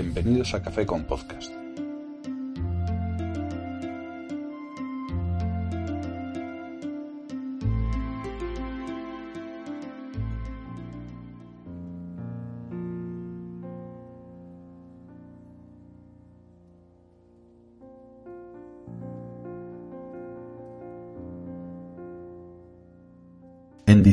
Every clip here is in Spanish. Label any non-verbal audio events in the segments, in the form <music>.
Bienvenidos a Café con Podcast.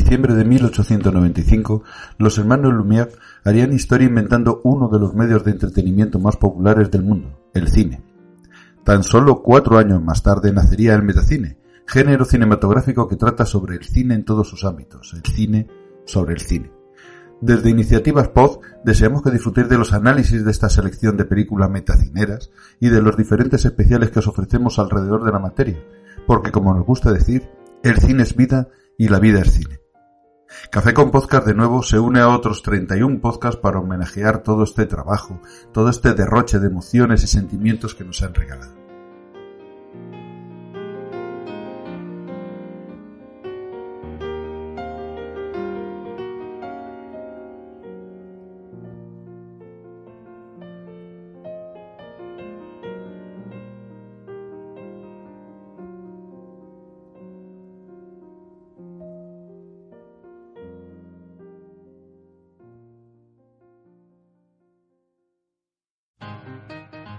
Diciembre de 1895, los hermanos Lumière harían historia inventando uno de los medios de entretenimiento más populares del mundo, el cine. Tan solo cuatro años más tarde nacería el metacine, género cinematográfico que trata sobre el cine en todos sus ámbitos, el cine sobre el cine. Desde Iniciativas Pod deseamos que disfrutéis de los análisis de esta selección de películas metacineras y de los diferentes especiales que os ofrecemos alrededor de la materia, porque como nos gusta decir, el cine es vida y la vida es cine. Café con Podcast de nuevo se une a otros 31 podcasts para homenajear todo este trabajo, todo este derroche de emociones y sentimientos que nos han regalado.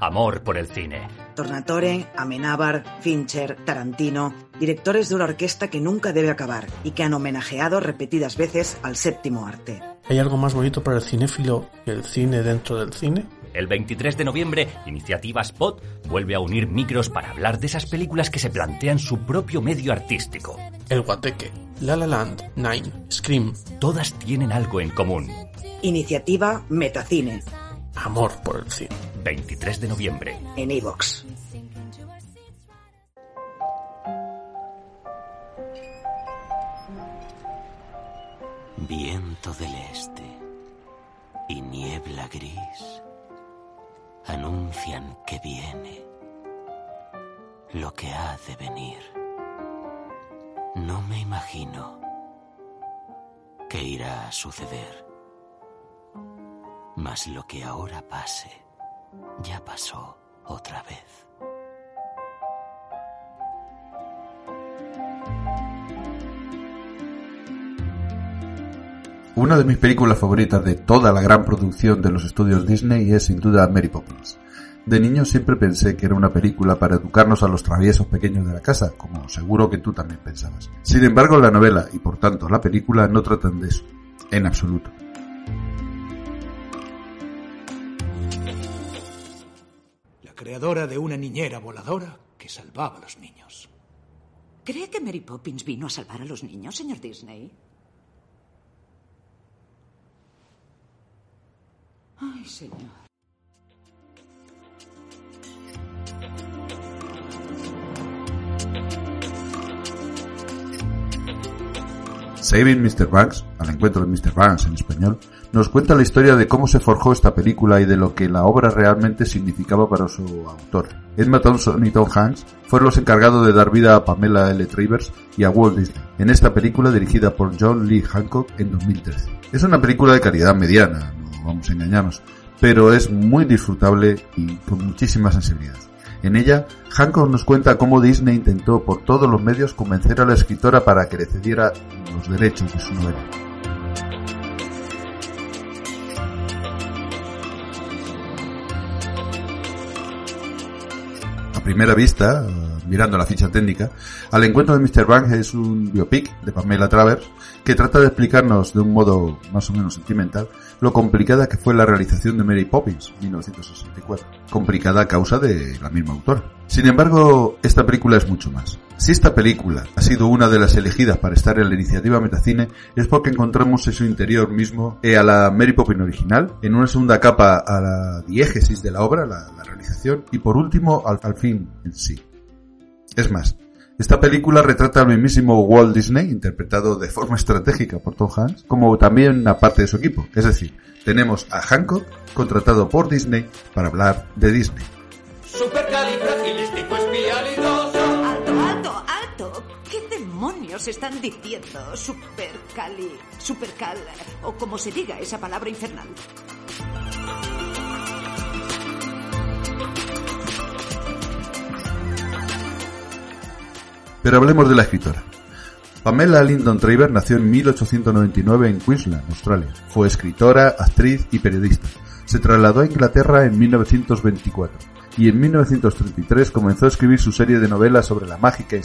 Amor por el cine. Tornatore, Amenábar, Fincher, Tarantino, directores de una orquesta que nunca debe acabar y que han homenajeado repetidas veces al séptimo arte. ¿Hay algo más bonito para el cinéfilo que el cine dentro del cine? El 23 de noviembre, Iniciativa Spot vuelve a unir micros para hablar de esas películas que se plantean su propio medio artístico. El Guateque, La La Land, Nine, Scream. Todas tienen algo en común. Iniciativa Metacine. Amor por el cine. 23 de noviembre. En iVox. Viento del este y niebla gris anuncian que viene lo que ha de venir. No me imagino qué irá a suceder. Mas lo que ahora pase ya pasó otra vez. Una de mis películas favoritas de toda la gran producción de los estudios Disney es sin duda Mary Poppins. De niño siempre pensé que era una película para educarnos a los traviesos pequeños de la casa, como seguro que tú también pensabas. Sin embargo, la novela y por tanto la película no tratan de eso, en absoluto. Creadora de una niñera voladora que salvaba a los niños. ¿Cree que Mary Poppins vino a salvar a los niños, señor Disney? Ay, señor. Saving Mr. Banks, al encuentro de Mr. Banks en español, nos cuenta la historia de cómo se forjó esta película y de lo que la obra realmente significaba para su autor. Emma Thompson y Tom Hanks fueron los encargados de dar vida a Pamela L. Travers y a Walt Disney, en esta película dirigida por John Lee Hancock en 2013. Es una película de calidad mediana, no vamos a engañarnos, pero es muy disfrutable y con muchísima sensibilidad. En ella, Hancock nos cuenta cómo Disney intentó por todos los medios convencer a la escritora para que le cediera los derechos de su novela. Primera vista, eh, mirando la ficha técnica, Al encuentro de Mr. Banks es un biopic de Pamela Travers que trata de explicarnos de un modo más o menos sentimental lo complicada que fue la realización de Mary Poppins, 1964. Complicada a causa de la misma autora. Sin embargo, esta película es mucho más. Si esta película ha sido una de las elegidas para estar en la iniciativa Metacine es porque encontramos en su interior mismo eh, a la Mary Poppins original, en una segunda capa a la diégesis de la obra, la, realización, y por último al, al fin en sí. Es más, esta película retrata al mismísimo Walt Disney, interpretado de forma estratégica por Tom Hanks, como también a parte de su equipo. Es decir, tenemos a Hancock contratado por Disney para hablar de Disney. Demonios están diciendo? Supercali, supercal, o como se diga esa palabra infernal. Pero hablemos de la escritora. Pamela Lyndon Traver nació en 1899 en Queensland, Australia. Fue escritora, actriz y periodista. Se trasladó a Inglaterra en 1924 y en 1933 comenzó a escribir su serie de novelas sobre la mágica.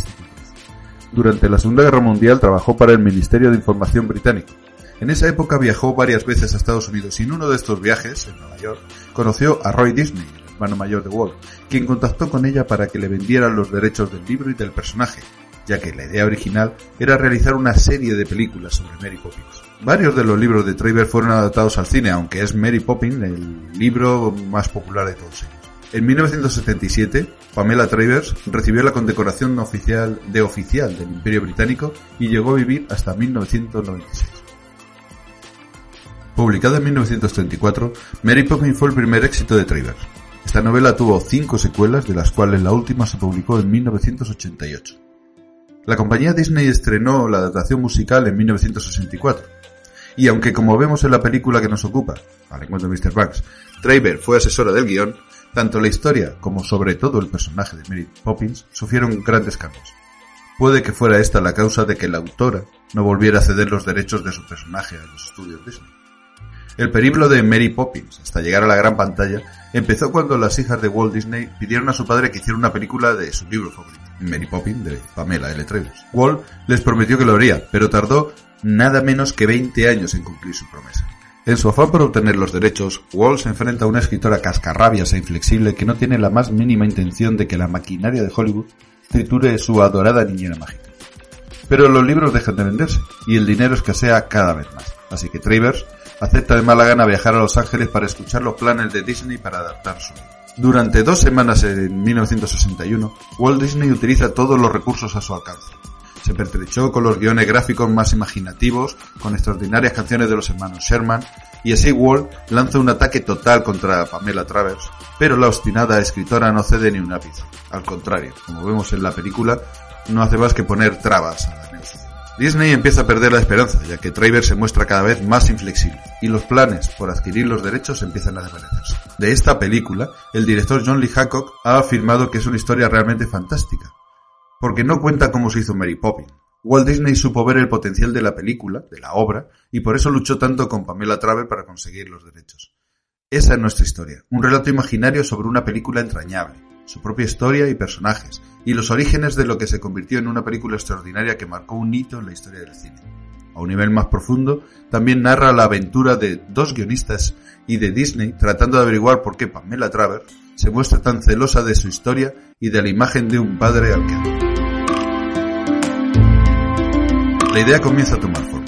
Durante la Segunda Guerra Mundial trabajó para el Ministerio de Información británico. En esa época viajó varias veces a Estados Unidos y en uno de estos viajes, en Nueva York, conoció a Roy Disney, el hermano mayor de Walt, quien contactó con ella para que le vendieran los derechos del libro y del personaje, ya que la idea original era realizar una serie de películas sobre Mary Poppins. Varios de los libros de Traver fueron adaptados al cine, aunque es Mary Poppins el libro más popular de todos ellos. En 1977, Pamela Travers recibió la condecoración oficial de oficial del Imperio Británico y llegó a vivir hasta 1996. Publicada en 1934, Mary Poppins fue el primer éxito de Travers. Esta novela tuvo cinco secuelas, de las cuales la última se publicó en 1988. La compañía Disney estrenó la adaptación musical en 1964. Y aunque como vemos en la película que nos ocupa, al encuentro de Mr. Banks, Traver fue asesora del guion, tanto la historia como sobre todo el personaje de Mary Poppins sufrieron grandes cambios. Puede que fuera esta la causa de que la autora no volviera a ceder los derechos de su personaje a los estudios Disney. El periplo de Mary Poppins hasta llegar a la gran pantalla empezó cuando las hijas de Walt Disney pidieron a su padre que hiciera una película de su libro favorito, Mary Poppins de Pamela L. Travers. Walt les prometió que lo haría, pero tardó nada menos que 20 años en cumplir su promesa. En su afán por obtener los derechos, Walt se enfrenta a una escritora cascarrabias e inflexible que no tiene la más mínima intención de que la maquinaria de Hollywood triture su adorada niñera mágica. Pero los libros dejan de venderse y el dinero escasea cada vez más. Así que Travers acepta de mala gana viajar a Los Ángeles para escuchar los planes de Disney para adaptar su libro. Durante dos semanas en 1961, Walt Disney utiliza todos los recursos a su alcance. Se pertrechó con los guiones gráficos más imaginativos, con extraordinarias canciones de los hermanos Sherman, y Walt lanza un ataque total contra Pamela Travers, pero la obstinada escritora no cede ni un ápice. Al contrario, como vemos en la película, no hace más que poner trabas a la negociación. Disney empieza a perder la esperanza, ya que Travers se muestra cada vez más inflexible, y los planes por adquirir los derechos empiezan a desvanecerse. De esta película, el director John Lee Hancock ha afirmado que es una historia realmente fantástica, porque no cuenta cómo se hizo Mary Poppins. Walt Disney supo ver el potencial de la película, de la obra, y por eso luchó tanto con Pamela Travers para conseguir los derechos. Esa es nuestra historia, un relato imaginario sobre una película entrañable, su propia historia y personajes, y los orígenes de lo que se convirtió en una película extraordinaria que marcó un hito en la historia del cine. A un nivel más profundo, también narra la aventura de dos guionistas y de Disney tratando de averiguar por qué Pamela Travers se muestra tan celosa de su historia y de la imagen de un padre al que La idea comienza a tomar forma.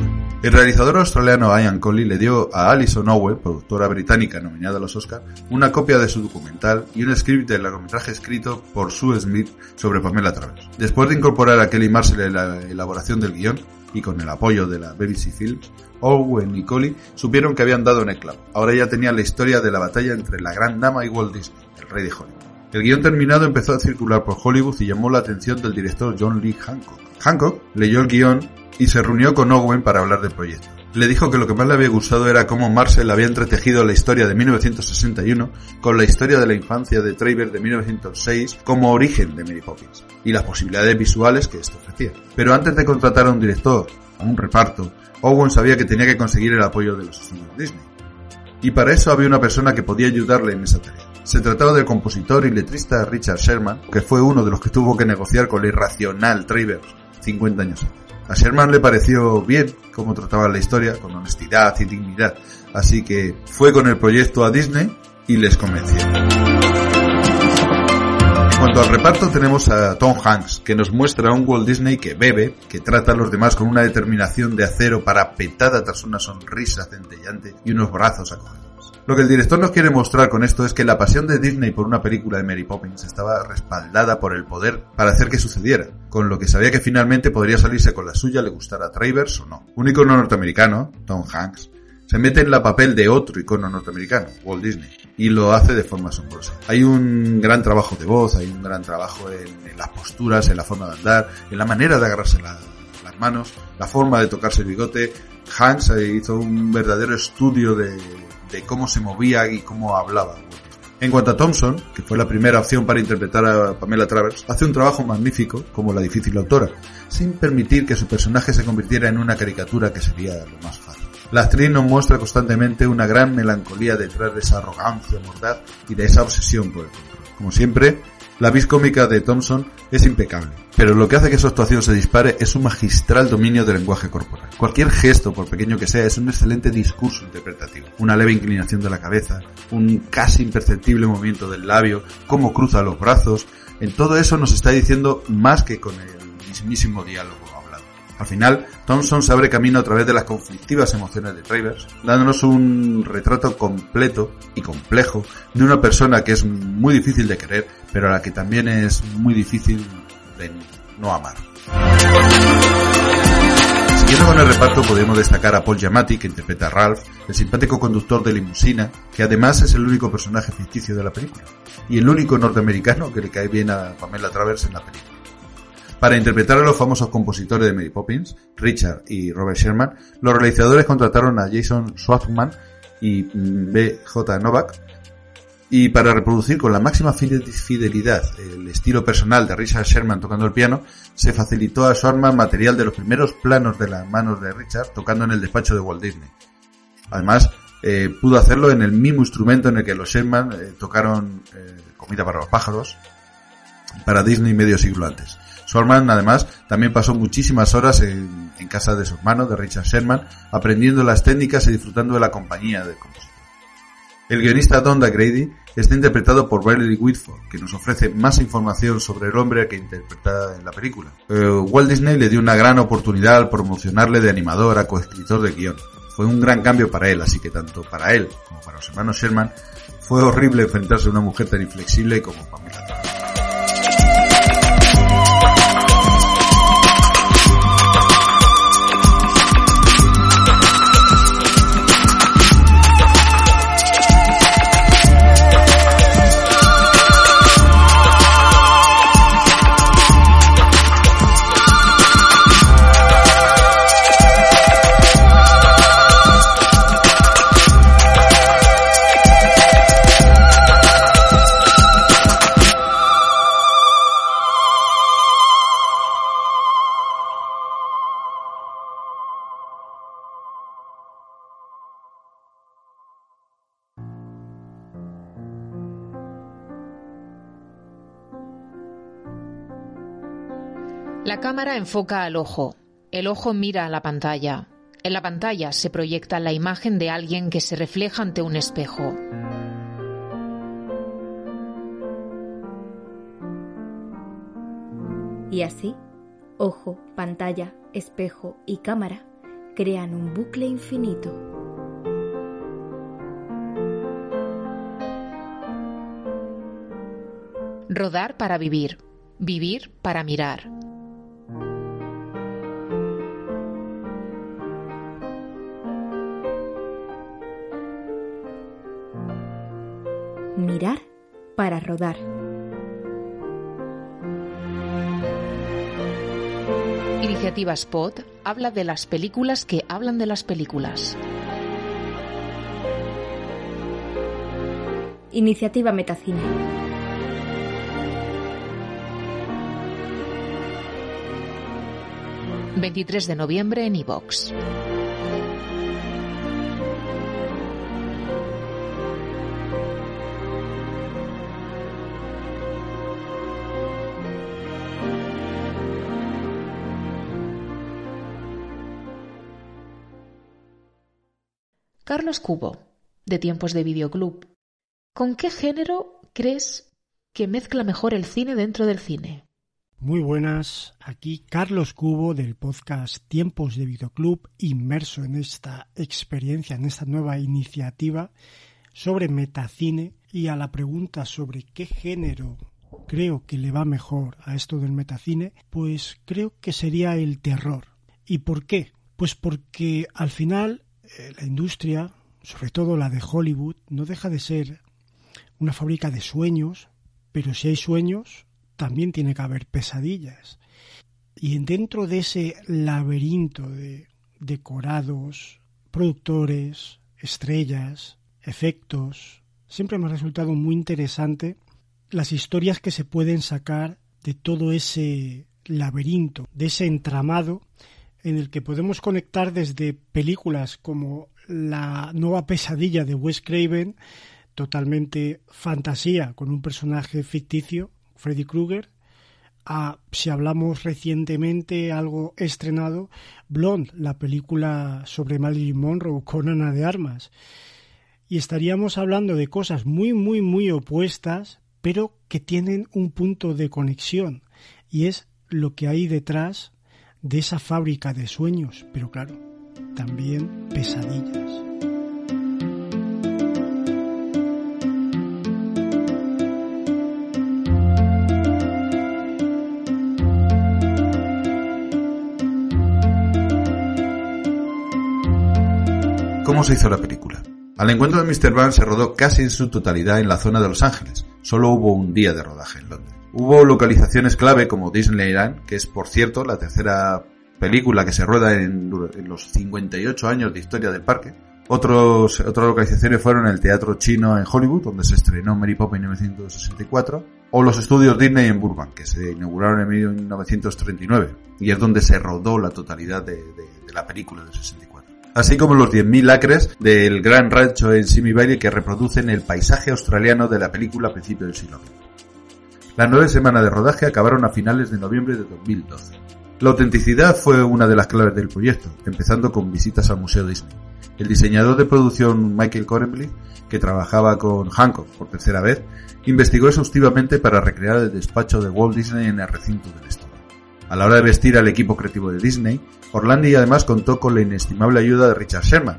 El realizador australiano Ian Colley le dio a Alison Owen, productora británica nominada a los Oscars, una copia de su documental y un script del largometraje escrito por Sue Smith sobre Pamela Travers. Después de incorporar a Kelly Marshall en la elaboración del guion, y con el apoyo de la BBC Films, Owen y Colley supieron que habían dado en el clavo. Ahora ya tenían la historia de la batalla entre la gran dama y Walt Disney, el rey de Hollywood. El guion terminado empezó a circular por Hollywood y llamó la atención del director John Lee Hancock. Hancock leyó el guion y se reunió con Owen para hablar del proyecto. Le dijo que lo que más le había gustado era cómo Marcel había entretejido la historia de 1961 con la historia de la infancia de Travers de 1906 como origen de Mary Poppins y las posibilidades visuales que esto ofrecía. Pero antes de contratar a un director, a un reparto, Owen sabía que tenía que conseguir el apoyo de los estudios Disney. Y para eso había una persona que podía ayudarle en esa tarea. Se trataba del compositor y letrista Richard Sherman, que fue uno de los que tuvo que negociar con el irracional Travers 50 años antes. A Sherman le pareció bien cómo trataba la historia, con honestidad y dignidad, así que fue con el proyecto a Disney y les convenció. En cuanto al reparto tenemos a Tom Hanks, que nos muestra a un Walt Disney que bebe, que trata a los demás con una determinación de acero parapetada tras una sonrisa centellante y unos brazos acogedores. Lo que el director nos quiere mostrar con esto es que la pasión de Disney por una película de Mary Poppins estaba respaldada por el poder para hacer que sucediera, con lo que sabía que finalmente podría salirse con la suya le gustara a Travers o no. Un icono norteamericano, Tom Hanks, se mete en la papel de otro icono norteamericano, Walt Disney, y lo hace de forma asombrosa. Hay un gran trabajo de voz, hay un gran trabajo en, las posturas, en la forma de andar, en la manera de agarrarse las manos, la forma de tocarse el bigote. Hanks hizo un verdadero estudio de, de cómo se movía y cómo hablaba. En cuanto a Thompson, que fue la primera opción para interpretar a Pamela Travers, hace un trabajo magnífico como la difícil autora, sin permitir que su personaje se convirtiera en una caricatura que sería lo más fácil. La actriz nos muestra constantemente una gran melancolía detrás de esa arrogancia mordaz y de esa obsesión por el control. Como siempre, la vis cómica de Thompson es impecable, pero lo que hace que su actuación se dispare es un magistral dominio del lenguaje corporal. Cualquier gesto, por pequeño que sea, es un excelente discurso interpretativo. Una leve inclinación de la cabeza, un casi imperceptible movimiento del labio, cómo cruza los brazos, en todo eso nos está diciendo más que con el mismísimo diálogo. Al final, Thompson se abre camino a través de las conflictivas emociones de Travers, dándonos un retrato completo y complejo de una persona que es muy difícil de querer, pero a la que también es muy difícil de no amar. Siguiendo con el reparto podemos destacar a Paul Giamatti, que interpreta a Ralph, el simpático conductor de limusina, que además es el único personaje ficticio de la película, y el único norteamericano que le cae bien a Pamela Travers en la película. Para interpretar a los famosos compositores de Mary Poppins, Richard y Robert Sherman, los realizadores contrataron a Jason Schwartzman y B.J. Novak, y para reproducir con la máxima fidelidad el estilo personal de Richard Sherman tocando el piano, se facilitó a Schwartzman material de los primeros planos de las manos de Richard tocando en el despacho de Walt Disney. Además, eh, pudo hacerlo en el mismo instrumento en el que los Sherman eh, tocaron eh, Comida para los pájaros para Disney medio siglo antes. Sherman, además, también pasó muchísimas horas en, casa de su hermano, de Richard Sherman, aprendiendo las técnicas y disfrutando de la compañía del compositor. El guionista Don Grady está interpretado por Bradley Whitford, que nos ofrece más información sobre el hombre que interpreta en la película. Eh, Walt Disney le dio una gran oportunidad al promocionarle de animador a coescritor de guion. Fue un gran cambio para él, así que tanto para él como para los hermanos Sherman fue horrible enfrentarse a una mujer tan inflexible como Pamela cámara enfoca al ojo. El ojo mira a la pantalla. En la pantalla se proyecta la imagen de alguien que se refleja ante un espejo. Y así, ojo, pantalla, espejo y cámara crean un bucle infinito. Rodar para vivir, vivir para mirar. Mirar para rodar. Iniciativa Spot habla de las películas que hablan de las películas. Iniciativa Metacine. ...23 de noviembre en iVox. Carlos Cubo, de Tiempos de Videoclub. ¿Con qué género crees que mezcla mejor el cine dentro del cine? Muy buenas, aquí Carlos Cubo del podcast Tiempos de Videoclub, inmerso en esta experiencia, en esta nueva iniciativa sobre metacine y a la pregunta sobre qué género creo que le va mejor a esto del metacine, pues creo que sería el terror. ¿Y por qué? Pues porque al final la industria, sobre todo la de Hollywood, no deja de ser una fábrica de sueños, pero si hay sueños, también tiene que haber pesadillas. Y dentro de ese laberinto de decorados, productores, estrellas, efectos, siempre me ha resultado muy interesante las historias que se pueden sacar de todo ese laberinto, de ese entramado en el que podemos conectar desde películas como La nueva pesadilla de Wes Craven, totalmente fantasía con un personaje ficticio, Freddy Krueger, a, si hablamos recientemente algo estrenado, Blonde, la película sobre Marilyn Monroe con Ana de Armas. Y estaríamos hablando de cosas muy, muy, muy opuestas, pero que tienen un punto de conexión y es lo que hay detrás de esa fábrica de sueños, pero claro, también pesadillas. ¿Cómo se hizo la película? Al encuentro de Mr. Van se rodó casi en su totalidad en la zona de Los Ángeles. Solo hubo un día de rodaje en Londres. Hubo localizaciones clave como Disneyland, que es por cierto la tercera película que se rueda en, los 58 años de historia del parque. Otros, otras localizaciones fueron el Teatro Chino en Hollywood, donde se estrenó Mary Poppins en 1964, o los estudios Disney en Burbank, que se inauguraron en 1939, y es donde se rodó la totalidad de, de la película del 64 así como los 10.000 acres del gran rancho en Simi Valley que reproducen el paisaje australiano de la película a principios del siglo. Las nueve semanas de rodaje acabaron a finales de noviembre de 2012. La autenticidad fue una de las claves del proyecto, empezando con visitas al Museo Disney. El diseñador de producción Michael Corenbly, que trabajaba con Hancock por tercera vez, investigó exhaustivamente para recrear el despacho de Walt Disney en el recinto del estudio. A la hora de vestir al equipo creativo de Disney, Orlandi además contó con la inestimable ayuda de Richard Sherman,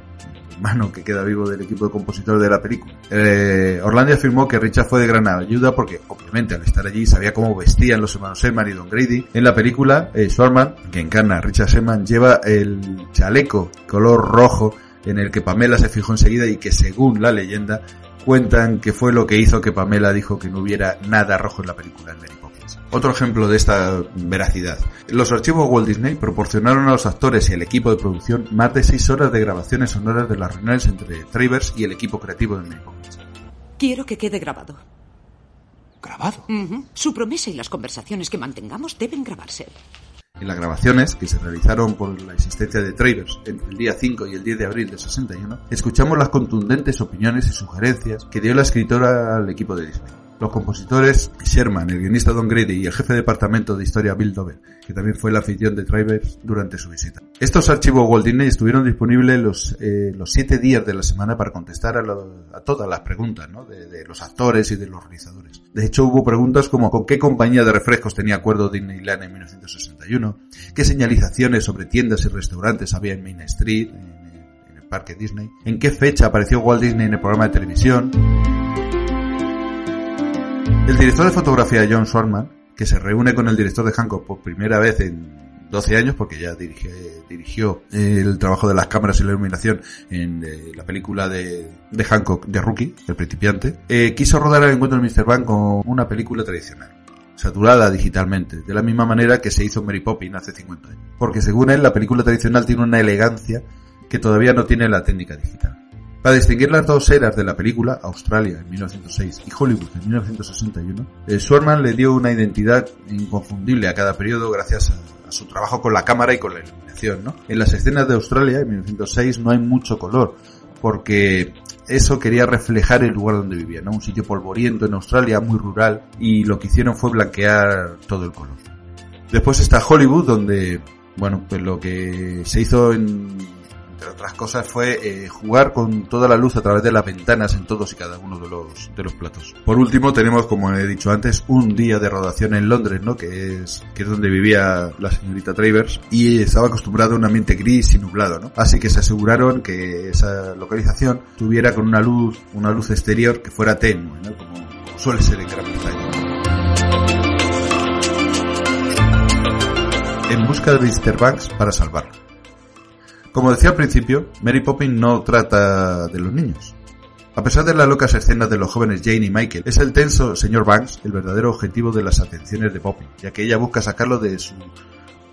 hermano que queda vivo del equipo de compositores de la película. Eh, Orlandi afirmó que Richard fue de gran ayuda porque, obviamente, al estar allí sabía cómo vestían los hermanos Sherman y Don Grady. En la película, eh, que encarna a Richard Sherman, lleva el chaleco color rojo en el que Pamela se fijó enseguida y que, según la leyenda, cuentan que fue lo que hizo que Pamela dijo que no hubiera nada rojo en la película en otro ejemplo de esta veracidad. Los archivos Walt Disney proporcionaron a los actores y el equipo de producción más de seis horas de grabaciones sonoras de las reuniones entre Travers y el equipo creativo de Mary Quiero que quede grabado. ¿Grabado? Su promesa y las conversaciones que mantengamos deben grabarse. En las grabaciones, que se realizaron por la existencia de Travers entre el día 5 y el 10 de abril de 61, escuchamos las contundentes opiniones y sugerencias que dio la escritora al equipo de Disney. Los compositores Sherman, el guionista Don Grady y el jefe de departamento de historia Bill Dover, que también fue la afición de Travers durante su visita. Estos archivos Walt Disney estuvieron disponibles los, eh, siete días de la semana para contestar a, todas las preguntas de, los actores y de los realizadores. De hecho, hubo preguntas como con qué compañía de refrescos tenía acuerdo Disneyland en 1961, qué señalizaciones sobre tiendas y restaurantes había en Main Street, en el parque Disney, en qué fecha apareció Walt Disney en el programa de televisión. El director de fotografía John Swarman, que se reúne con el director de Hancock por primera vez en 12 años, porque ya dirigió el trabajo de las cámaras y la iluminación en eh, la película de, Hancock, de Rookie, El Principiante, eh, quiso rodar el encuentro de Mr. Van con una película tradicional saturada digitalmente, de la misma manera que se hizo Mary Poppins hace 50 años. Porque según él, la película tradicional tiene una elegancia que todavía no tiene la técnica digital. Para distinguir las dos eras de la película, Australia en 1906 y Hollywood en 1961, eh, le dio una identidad inconfundible a cada periodo gracias a, su trabajo con la cámara y con la iluminación. ¿no? En las escenas de Australia en 1906 no hay mucho color, porque eso quería reflejar el lugar donde vivía, ¿no? un sitio polvoriento en Australia, muy rural, y lo que hicieron fue blanquear todo el color. Después está Hollywood, donde, bueno, pues lo que se hizo en entre otras cosas, fue eh, jugar con toda la luz a través de las ventanas en todos y cada uno de los, de los platos. Por último, tenemos, como he dicho antes, un día de rodación en Londres, ¿no? Que es, que es donde vivía la señorita Travers y estaba acostumbrado a un ambiente gris y nublado, ¿no? Así que se aseguraron que esa localización tuviera con una luz, una luz exterior que fuera tenue, ¿no? Como, suele ser en Gran Bretaña. En busca de Mr. Banks para salvarlo. Como decía al principio, Mary Poppins no trata de los niños. A pesar de las locas escenas de los jóvenes Jane y Michael, es el tenso señor Banks el verdadero objetivo de las atenciones de Poppins, ya que ella busca sacarlo de su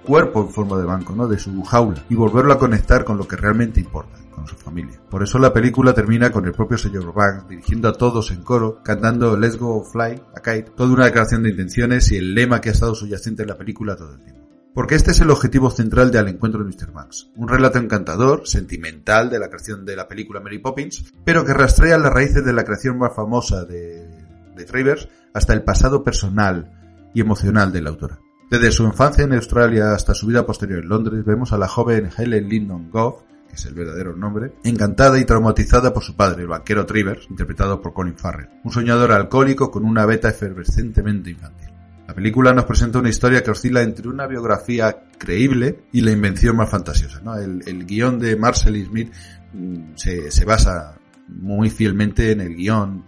cuerpo en forma de banco, ¿no? De su jaula y volverlo a conectar con lo que realmente importa, con su familia. Por eso la película termina con el propio señor Banks dirigiendo a todos en coro, cantando Let's Go Fly a Kite, toda una declaración de intenciones y el lema que ha estado subyacente en la película todo el tiempo. Porque este es el objetivo central de Al encuentro de Mr. Banks. Un relato encantador, sentimental de la creación de la película Mary Poppins, pero que rastrea las raíces de la creación más famosa de, de Travers hasta el pasado personal y emocional de la autora. Desde su infancia en Australia hasta su vida posterior en Londres, vemos a la joven Helen Lyndon Goff, que es el verdadero nombre, encantada y traumatizada por su padre, el banquero Travers, interpretado por Colin Farrell, un soñador alcohólico con una beta efervescentemente infantil. La película nos presenta una historia que oscila entre una biografía creíble y la invención más fantasiosa. El, el, guion de Marcel Smith mm, se, se, basa muy fielmente en el guion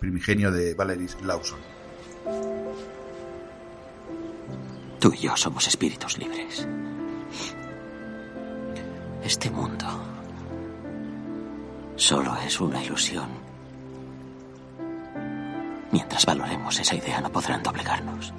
primigenio de Valerie Lawson. Tú y yo somos espíritus libres. Este mundo solo es una ilusión. Mientras valoremos esa idea no podrán doblegarnos.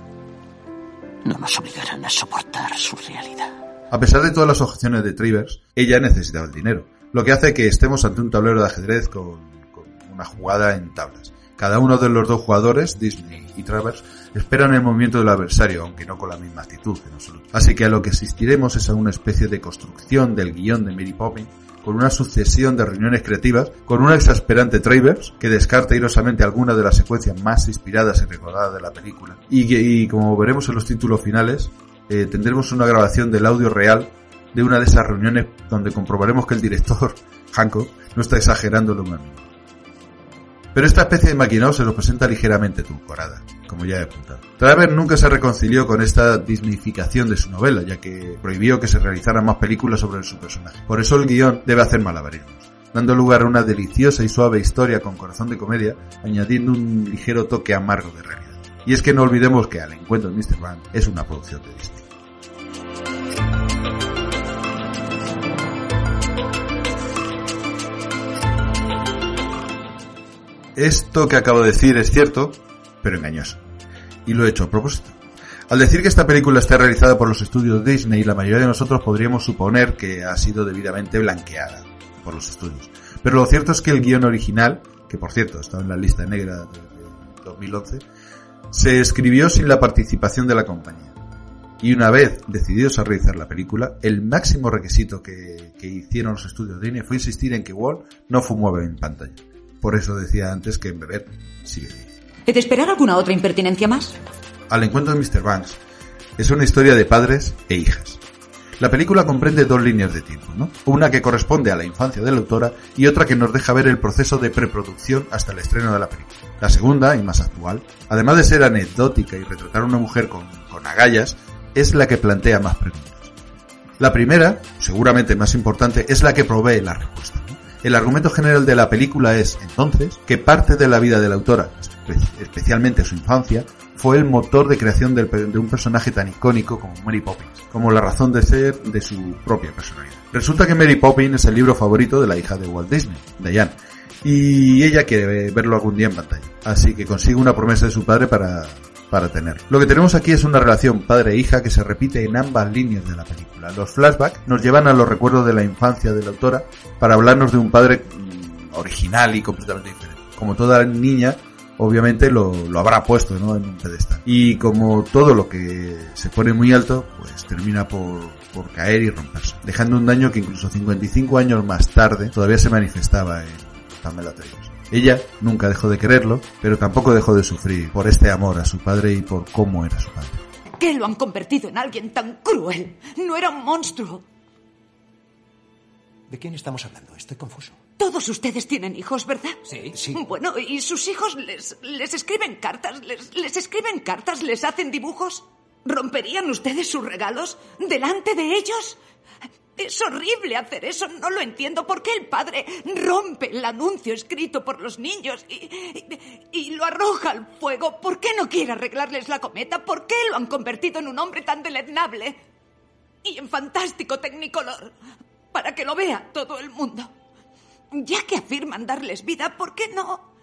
No nos obligarán a soportar su realidad. A pesar de todas las objeciones de Trivers, ella necesitaba el dinero, lo que hace que estemos ante un tablero de ajedrez con, con una jugada en tablas. Cada uno de los dos jugadores, Disney y Travers, esperan el movimiento del adversario, aunque no con la misma actitud en absoluto. Así que a lo que asistiremos es a una especie de construcción del guion de Mary Poppins, con una sucesión de reuniones creativas, con un exasperante Travers, que descarta irosamente algunas de las secuencias más inspiradas y recordadas de la película. Y, y como veremos en los títulos finales, eh, tendremos una grabación del audio real de una de esas reuniones donde comprobaremos que el director, <laughs> Hancock, no está exagerando lo mismo. Pero esta especie de maquinado se nos presenta ligeramente edulcorada, como ya he apuntado. Travers nunca se reconcilió con esta disnificación de su novela, ya que prohibió que se realizaran más películas sobre su personaje. Por eso el guion debe hacer malabarismos, dando lugar a una deliciosa y suave historia con corazón de comedia, añadiendo un ligero toque amargo de realidad. Y es que no olvidemos que Al encuentro de Mr. Van es una producción de Disney. Esto que acabo de decir es cierto, pero engañoso. Y lo he hecho a propósito. Al decir que esta película está realizada por los estudios Disney, la mayoría de nosotros podríamos suponer que ha sido debidamente blanqueada por los estudios. Pero lo cierto es que el guion original, que por cierto está en la lista negra de 2011, se escribió sin la participación de la compañía. Y una vez decididos a realizar la película, el máximo requisito que, hicieron los estudios Disney fue insistir en que Walt no fumaba en pantalla. Por eso decía antes que en beber sigue bien. ¿He de esperar alguna otra impertinencia más? Al encuentro de Mr. Banks es una historia de padres e hijas. La película comprende dos líneas de tiempo, ¿no? Una que corresponde a la infancia de la autora y otra que nos deja ver el proceso de preproducción hasta el estreno de la película. La segunda, y más actual, además de ser anecdótica y retratar a una mujer con, con agallas, es la que plantea más preguntas. La primera, seguramente más importante, es la que provee la respuesta. El argumento general de la película es, entonces, que parte de la vida de la autora, especialmente su infancia, fue el motor de creación de un personaje tan icónico como Mary Poppins, como la razón de ser de su propia personalidad. Resulta que Mary Poppins es el libro favorito de la hija de Walt Disney, Diane, y ella quiere verlo algún día en pantalla, así que consigue una promesa de su padre para, para tener. Lo que tenemos aquí es una relación padre-hija que se repite en ambas líneas de la película. Los flashbacks nos llevan a los recuerdos de la infancia de la autora para hablarnos de un padre original y completamente diferente. Como toda niña, obviamente lo, lo habrá puesto ¿no? en un pedestal. Y como todo lo que se pone muy alto, pues termina por, por caer y romperse, dejando un daño que incluso 55 años más tarde todavía se manifestaba en Pamela Taylor. Ella nunca dejó de quererlo, pero tampoco dejó de sufrir por este amor a su padre y por cómo era su padre. ¿Qué lo han convertido en alguien tan cruel? No era un monstruo. ¿De quién estamos hablando? Estoy confuso. Todos ustedes tienen hijos, ¿verdad? Sí. Sí. Bueno, ¿y sus hijos les, les escriben cartas? Les, ¿Les escriben cartas? ¿Les hacen dibujos? ¿Romperían ustedes sus regalos delante de ellos? Es horrible hacer eso, no lo entiendo. ¿Por qué el padre rompe el anuncio escrito por los niños y, lo arroja al fuego? ¿Por qué no quiere arreglarles la cometa? ¿Por qué lo han convertido en un hombre tan deleznable? Y en fantástico tecnicolor, para que lo vea todo el mundo. Ya que afirman darles vida, ¿por qué no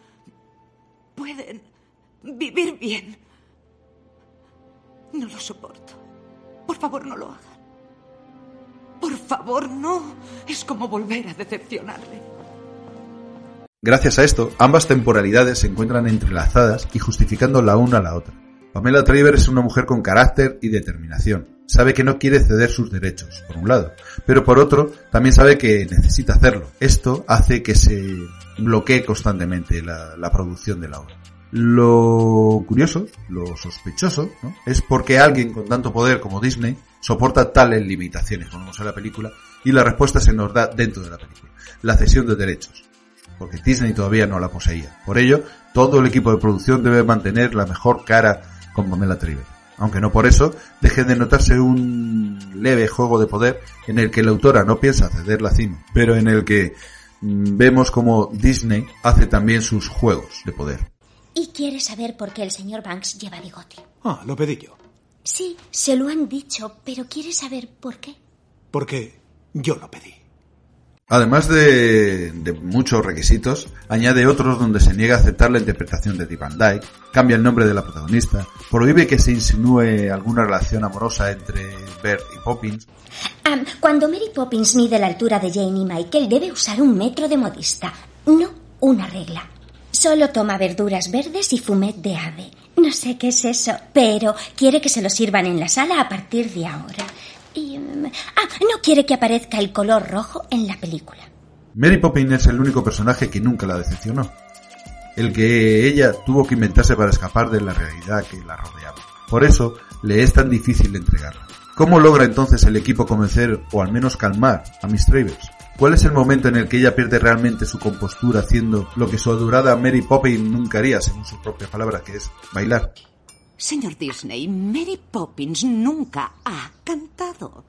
pueden vivir bien? No lo soporto. Por favor, no lo hagan. Por favor, no. Es como volver a decepcionarle. Gracias a esto, ambas temporalidades se encuentran entrelazadas y justificando la una a la otra. Pamela Traver es una mujer con carácter y determinación. Sabe que no quiere ceder sus derechos, por un lado, pero por otro, también sabe que necesita hacerlo. Esto hace que se bloquee constantemente la, la producción de la obra. Lo curioso, lo sospechoso, ¿no? es porque alguien con tanto poder como Disney soporta tales limitaciones, como vemos en la película, y la respuesta se nos da dentro de la película, la cesión de derechos porque Disney todavía no la poseía. Por ello, todo el equipo de producción debe mantener la mejor cara con Pamela Triver. Aunque no por eso deje de notarse un leve juego de poder en el que la autora no piensa ceder la cima, pero en el que mm, vemos como Disney hace también sus juegos de poder. ¿Y quiere saber por qué el señor Banks lleva bigote? Ah, lo pedí yo. Sí, se lo han dicho, pero quiere saber por qué. Porque yo lo pedí. Además de, de muchos requisitos, añade otros donde se niega a aceptar la interpretación de Dick Van Dyke, cambia el nombre de la protagonista, prohíbe que se insinúe alguna relación amorosa entre Bert y Poppins, Am, cuando Mary Poppins mide la altura de Jane y Michael, debe usar un metro de modista, no una regla. Solo toma verduras verdes y fumet de ave. No sé qué es eso, pero quiere que se lo sirvan en la sala a partir de ahora. Y... mm, ah, no quiere que aparezca el color rojo en la película. Mary Poppins es el único personaje que nunca la decepcionó. El que ella tuvo que inventarse para escapar de la realidad que la rodeaba. Por eso le es tan difícil entregarla. ¿Cómo logra entonces el equipo convencer o al menos calmar a Miss Travers? ¿Cuál es el momento en el que ella pierde realmente su compostura haciendo lo que su adorada Mary Poppins nunca haría, según sus propias palabras, que es bailar? Señor Disney, Mary Poppins nunca ha cantado.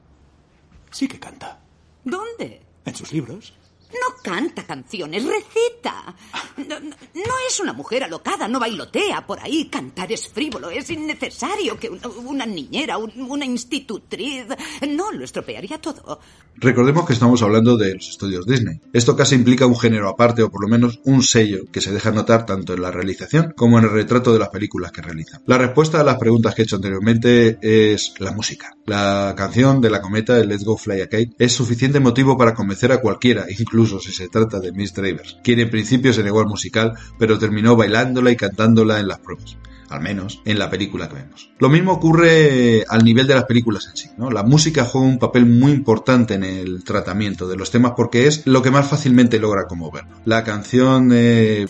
Sí que canta. ¿Dónde? En sus libros. No canta canciones, recita. No, es una mujer alocada, no bailotea por ahí. Cantar es frívolo, es innecesario que una, niñera, un- una institutriz... No, lo estropearía todo. Recordemos que estamos hablando de los estudios Disney. Esto casi implica un género aparte o por lo menos un sello que se deja notar tanto en la realización como en el retrato de las películas que realizan. La respuesta a las preguntas que he hecho anteriormente es la música. La canción de la cometa, el Let's Go Fly a Kite, es suficiente motivo para convencer a cualquiera, incluso si se trata de Miss Travers, quien en principio se negó al musical, pero terminó bailándola y cantándola en las pruebas al menos en la película que vemos. Lo mismo ocurre al nivel de las películas en sí, ¿no? La música juega un papel muy importante en el tratamiento de los temas porque es lo que más fácilmente logra conmover. La canción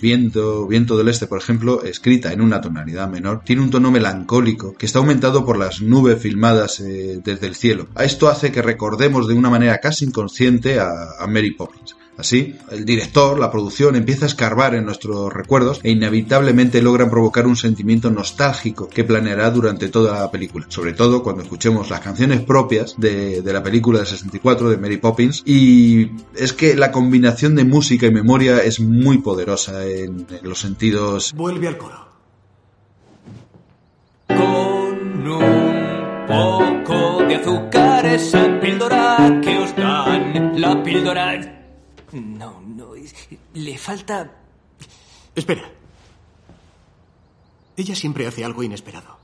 Viento, Viento del Este, por ejemplo, escrita en una tonalidad menor, tiene un tono melancólico que está aumentado por las nubes filmadas eh, desde el cielo. Esto hace que recordemos de una manera casi inconsciente a, a Mary Poppins. Así, el director, la producción empieza a escarbar en nuestros recuerdos e inevitablemente logran provocar un sentimiento nostálgico que planeará durante toda la película, sobre todo cuando escuchemos las canciones propias de, de la película de 64 de Mary Poppins y es que la combinación de música y memoria es muy poderosa en, en los sentidos Vuelve al coro. Con un poco de azúcar esa píldora que os dan. La píldora... No, no, es- le falta... Espera. Ella siempre hace algo inesperado.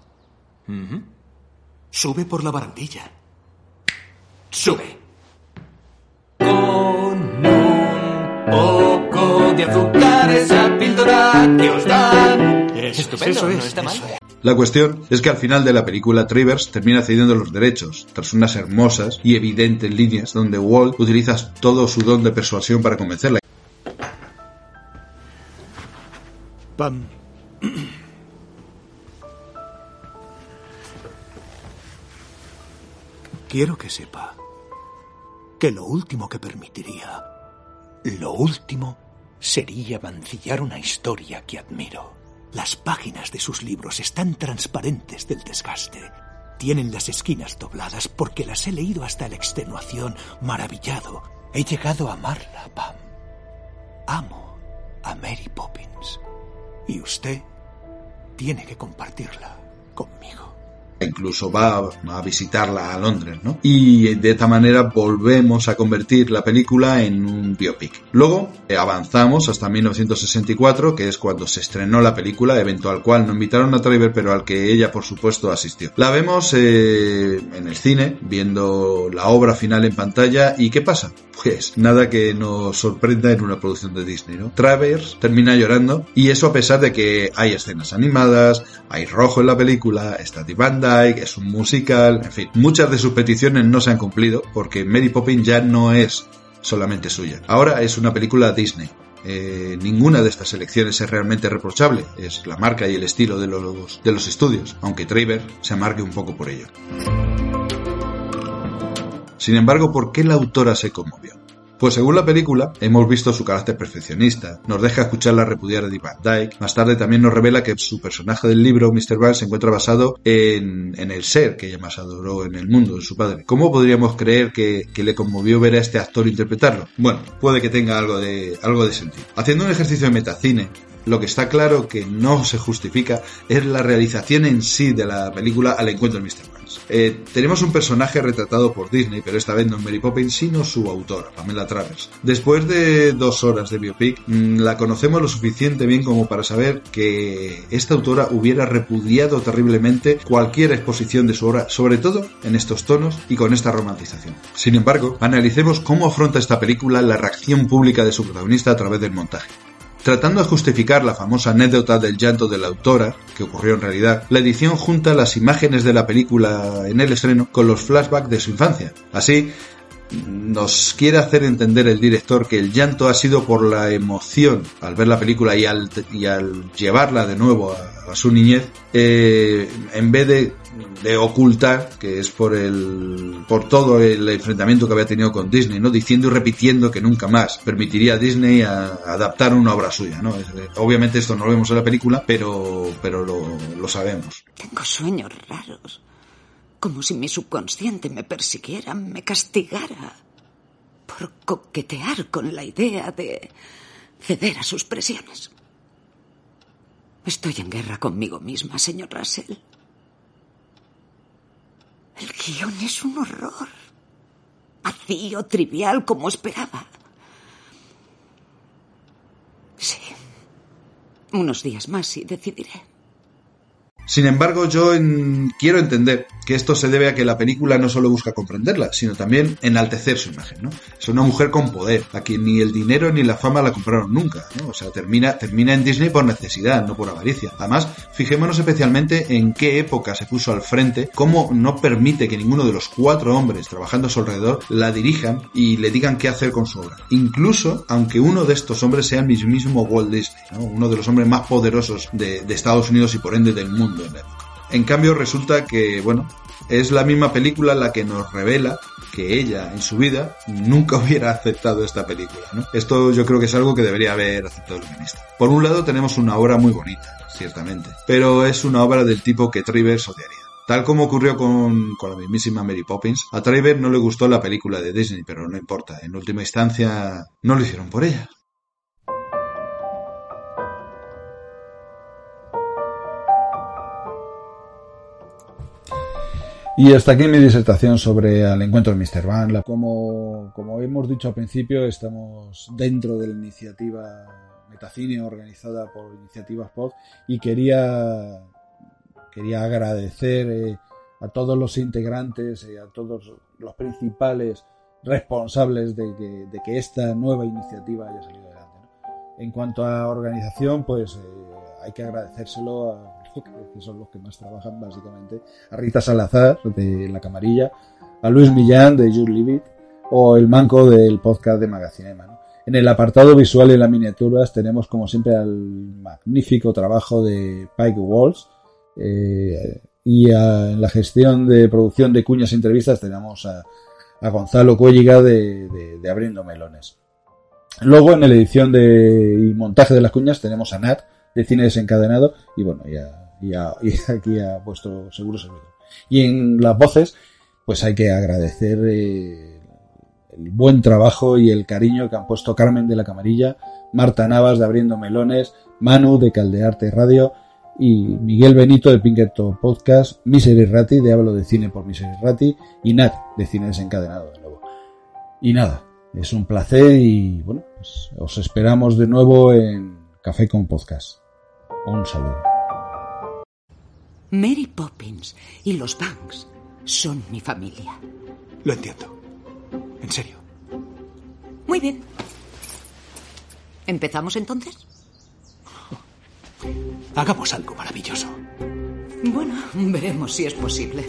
Sube por la barandilla. Sube. Con un poco de azúcar esa píldora que os dan. Eso, Estupendo, eso es, no está mal. eso es. La cuestión es que al final de la película Travers termina cediendo los derechos, tras unas hermosas y evidentes líneas donde Walt utiliza todo su don de persuasión para convencerla. Pam. Quiero que sepa que lo último que permitiría, lo último, sería mancillar una historia que admiro. Las páginas de sus libros están transparentes del desgaste. Tienen las esquinas dobladas porque las he leído hasta la extenuación, maravillado. He llegado a amarla, Pam. Amo a Mary Poppins. Y usted tiene que compartirla conmigo incluso va a visitarla a Londres, ¿no? Y de esta manera volvemos a convertir la película en un biopic. Luego eh, avanzamos hasta 1964, que es cuando se estrenó la película, evento al cual no invitaron a Trevor, pero al que ella por supuesto asistió. La vemos eh, en el cine, viendo la obra final en pantalla, ¿y qué pasa? Pues nada que nos sorprenda en una producción de Disney, ¿no? Travers termina llorando, y eso a pesar de que hay escenas animadas, hay rojo en la película, está Es un musical, en fin, muchas de sus peticiones no se han cumplido porque Mary Poppins ya no es solamente suya. Ahora es una película Disney. Eh, ninguna de estas elecciones es realmente reprochable, es la marca y el estilo de los, de los estudios, aunque Traver se amargue un poco por ello. Sin embargo, ¿por qué la autora se conmovió? Pues según la película, hemos visto su carácter perfeccionista, nos deja escuchar la repudiar de Van Dyke, más tarde también nos revela que su personaje del libro, Mr. Van, se encuentra basado en, el ser que ella más adoró en el mundo, de su padre. ¿Cómo podríamos creer que, le conmovió ver a este actor interpretarlo? Bueno, puede que tenga algo de, algo de sentido. Haciendo un ejercicio de metacine, lo que está claro que no se justifica es la realización en sí de la película al encuentro de Mr. Eh, tenemos un personaje retratado por Disney, pero esta vez no Mary Poppins, sino su autora, Pamela Travers. Después de dos horas de biopic, mm, la conocemos lo suficiente bien como para saber que esta autora hubiera repudiado terriblemente cualquier exposición de su obra, sobre todo en estos tonos y con esta romantización. Sin embargo, analicemos cómo afronta esta película la reacción pública de su protagonista a través del montaje. Tratando de justificar la famosa anécdota del llanto de la autora, que ocurrió en realidad, la edición junta las imágenes de la película en el estreno con los flashbacks de su infancia. Así, nos quiere hacer entender el director que el llanto ha sido por la emoción al ver la película y al, llevarla de nuevo a, su niñez, eh, en vez de, de, ocultar que es por el por todo el enfrentamiento que había tenido con Disney, ¿no? Diciendo y repitiendo que nunca más permitiría a Disney adaptar una obra suya, ¿no? obviamente esto no lo vemos en la película, pero, pero lo, lo sabemos. Tengo sueños raros como si mi subconsciente me persiguiera, me castigara por coquetear con la idea de ceder a sus presiones. Estoy en guerra conmigo misma, señor Russell. El guion es un horror. Vacío, trivial, como esperaba. Sí. Unos días más y decidiré. Sin embargo, yo quiero entender que esto se debe a que la película no solo busca comprenderla, sino también enaltecer su imagen, ¿no? Es una mujer con poder, a quien ni el dinero ni la fama la compraron nunca, ¿no? O sea, termina, termina en Disney por necesidad, no por avaricia. Además, fijémonos especialmente en qué época se puso al frente, cómo no permite que ninguno de los cuatro hombres trabajando a su alrededor la dirijan y le digan qué hacer con su obra. Incluso, aunque uno de estos hombres sea el mismísimo Walt Disney, ¿no? Uno de los hombres más poderosos de, de Estados Unidos y por ende del mundo en la. En cambio, resulta que, bueno, es la misma película la que nos revela que ella en su vida nunca <laughs> hubiera aceptado esta película. ¿no? Esto yo creo que es algo que debería haber aceptado el ministro. Por un lado tenemos una obra muy bonita, ciertamente, pero es una obra del tipo que Trivers odiaría. Tal como ocurrió con, con, la mismísima Mary Poppins, a Trivers no le gustó la película de Disney, pero no importa, en última instancia no lo hicieron por ella. Y hasta aquí mi disertación sobre el encuentro de Mr. Van. Como, como hemos dicho al principio, estamos dentro de la iniciativa Metacine organizada por Iniciativas Pod y quería, quería agradecer eh, a todos los integrantes y a todos los principales responsables de que, esta nueva iniciativa haya salido adelante. En cuanto a organización, pues eh, hay que agradecérselo a que son los que más trabajan básicamente, a Rita Salazar de La Camarilla, a Luis Millán de Jules Livit o el manco del podcast de Magacinema. En el apartado visual y las miniaturas tenemos como siempre al magnífico trabajo de Pike Walls eh, y en la gestión de producción de cuñas e entrevistas tenemos a, Gonzalo Cuelliga de Abriendo Melones. Luego en la edición de y montaje de las cuñas tenemos a Nat de Cine Desencadenado y bueno, ya, <laughs> y aquí a vuestro seguro servidor. Y en las voces, pues hay que agradecer eh, el buen trabajo y el cariño que han puesto Carmen de la Camarilla, Marta Navas de Abriendo Melones, Manu de Caldearte Radio y Miguel Benito de Pinkerton Podcast, Misery Ratti de Hablo de Cine por Misery Ratti y Nat de Cine Desencadenado de nuevo. Y nada, es un placer y bueno, pues os esperamos de nuevo en Café con Podcast. Un saludo. Mary Poppins y los Banks son mi familia. Lo entiendo. En serio. Muy bien. ¿Empezamos entonces? Hagamos algo maravilloso. Bueno, veremos si es posible.